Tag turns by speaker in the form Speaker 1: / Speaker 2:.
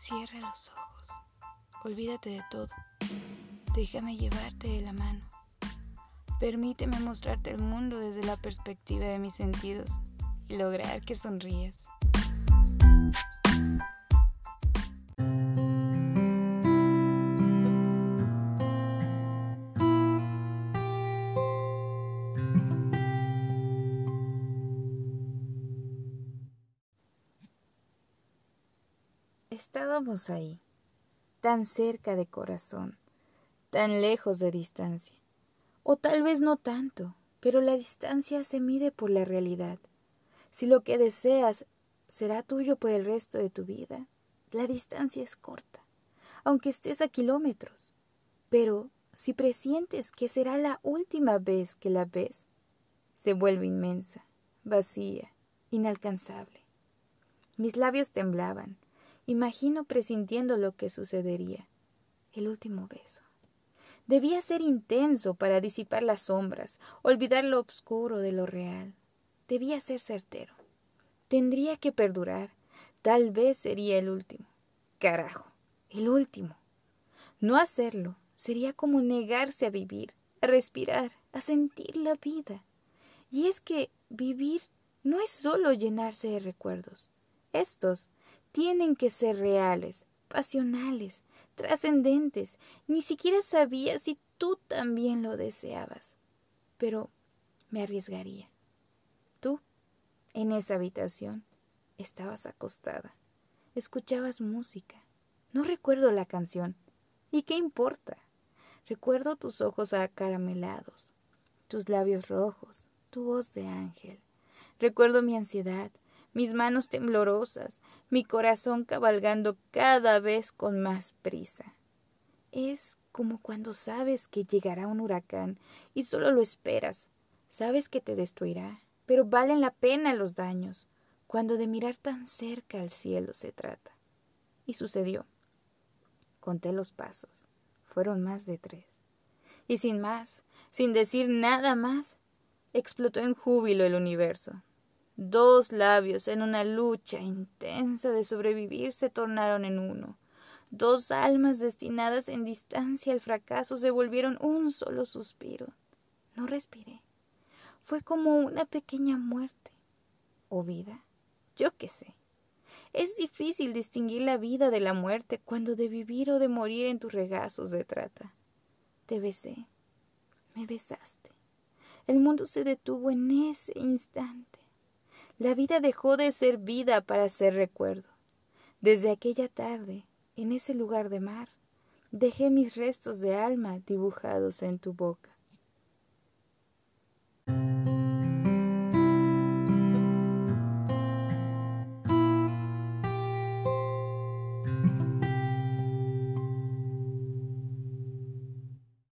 Speaker 1: Cierra los ojos. Olvídate de todo. Déjame llevarte de la mano. Permíteme mostrarte el mundo desde la perspectiva de mis sentidos y lograr que sonrías. Estábamos ahí, tan cerca de corazón, tan lejos de distancia. O tal vez no tanto, pero la distancia se mide por la realidad. Si lo que deseas será tuyo por el resto de tu vida, la distancia es corta, aunque estés a kilómetros. Pero si presientes que será la última vez que la ves, se vuelve inmensa, vacía, inalcanzable. Mis labios temblaban, Imagino presintiendo lo que sucedería. El último beso. Debía ser intenso para disipar las sombras, olvidar lo oscuro de lo real. Debía ser certero. Tendría que perdurar. Tal vez sería el último. Carajo, el último. No hacerlo sería como negarse a vivir, a respirar, a sentir la vida. Y es que vivir no es solo llenarse de recuerdos. Estos tienen que ser reales, pasionales, trascendentes. Ni siquiera sabía si tú también lo deseabas. Pero me arriesgaría. Tú, en esa habitación, estabas acostada. Escuchabas música. No recuerdo la canción. ¿Y qué importa? Recuerdo tus ojos acaramelados, tus labios rojos, tu voz de ángel. Recuerdo mi ansiedad, mis manos temblorosas, mi corazón cabalgando cada vez con más prisa. Es como cuando sabes que llegará un huracán y solo lo esperas. Sabes que te destruirá, pero valen la pena los daños, cuando de mirar tan cerca al cielo se trata. Y sucedió. Conté los pasos. Fueron más de tres. Y sin más, sin decir nada más, explotó en júbilo el universo. Dos labios en una lucha intensa de sobrevivir se tornaron en uno. Dos almas destinadas en distancia al fracaso se volvieron un solo suspiro. No respiré. Fue como una pequeña muerte. ¿O vida? Yo qué sé. Es difícil distinguir la vida de la muerte cuando de vivir o de morir en tus regazos de trata. Te besé. Me besaste. El mundo se detuvo en ese instante. La vida dejó de ser vida para ser recuerdo. Desde aquella tarde, en ese lugar de mar, dejé mis restos de alma dibujados en tu boca.